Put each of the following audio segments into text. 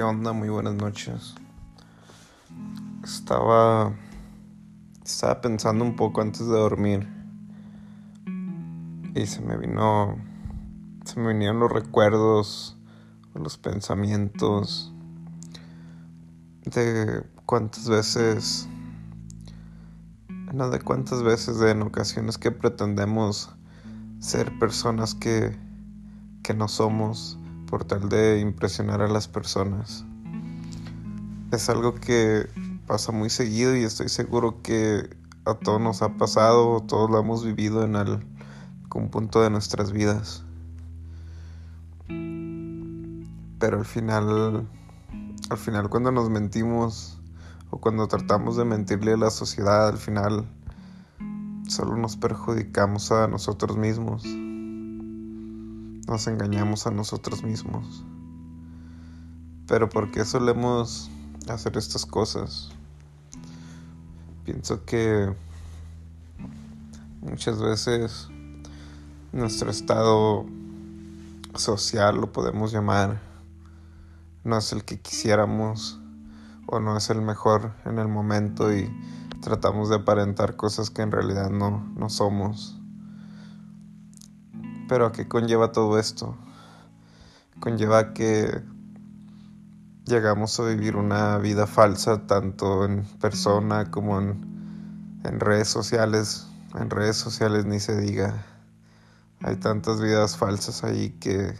¿Qué onda? Muy buenas noches. Estaba. Estaba pensando un poco antes de dormir. Y se me vino. Se me vinieron los recuerdos, los pensamientos. De cuántas veces. No, de cuántas veces en ocasiones que pretendemos ser personas que. que no somos por tal de impresionar a las personas. Es algo que pasa muy seguido y estoy seguro que a todos nos ha pasado, todos lo hemos vivido en algún punto de nuestras vidas. Pero al final, al final cuando nos mentimos o cuando tratamos de mentirle a la sociedad, al final solo nos perjudicamos a nosotros mismos nos engañamos a nosotros mismos. Pero ¿por qué solemos hacer estas cosas? Pienso que muchas veces nuestro estado social, lo podemos llamar, no es el que quisiéramos o no es el mejor en el momento y tratamos de aparentar cosas que en realidad no, no somos. Pero ¿a qué conlleva todo esto? Conlleva que llegamos a vivir una vida falsa tanto en persona como en, redes sociales. En redes sociales ni se diga. Hay tantas vidas falsas ahí que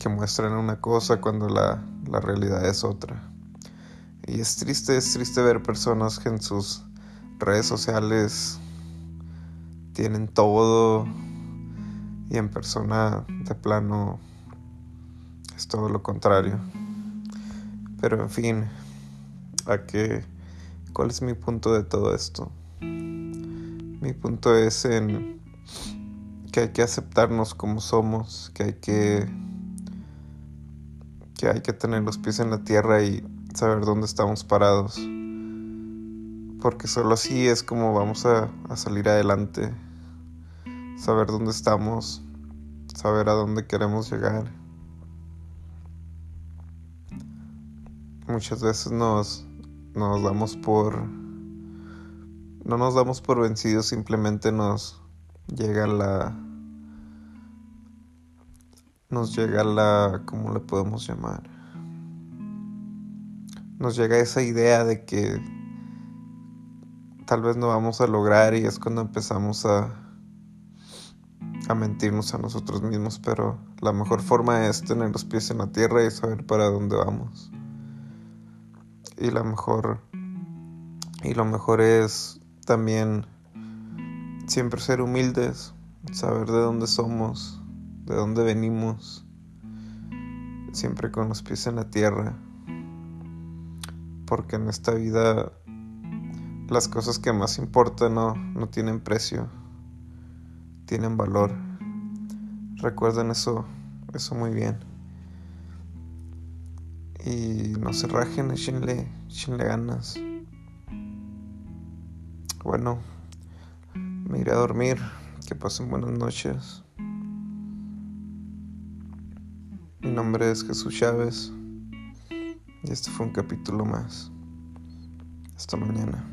que muestran una cosa cuando la, la realidad es otra. Y es triste, es triste ver personas que en sus redes sociales tienen todo y en persona de plano es todo lo contrario. Pero en fin, ¿a qué? ¿Cuál es mi punto de todo esto? Mi punto es en que hay que aceptarnos como somos, que hay que que hay que tener los pies en la tierra y saber dónde estamos parados. Porque solo así es como vamos a, a salir adelante saber dónde estamos, saber a dónde queremos llegar. Muchas veces nos, nos damos por... No nos damos por vencidos, simplemente nos llega la... Nos llega la... ¿Cómo le podemos llamar? Nos llega esa idea de que tal vez no vamos a lograr y es cuando empezamos a a mentirnos a nosotros mismos, pero la mejor forma es tener los pies en la tierra y saber para dónde vamos. Y la mejor y lo mejor es también siempre ser humildes, saber de dónde somos, de dónde venimos, siempre con los pies en la tierra. Porque en esta vida las cosas que más importan no, no tienen precio tienen valor. Recuerden eso, eso muy bien. Y no se rajen, échenle, échenle ganas. Bueno, me iré a dormir. Que pasen buenas noches. Mi nombre es Jesús Chávez. Y este fue un capítulo más. Hasta mañana.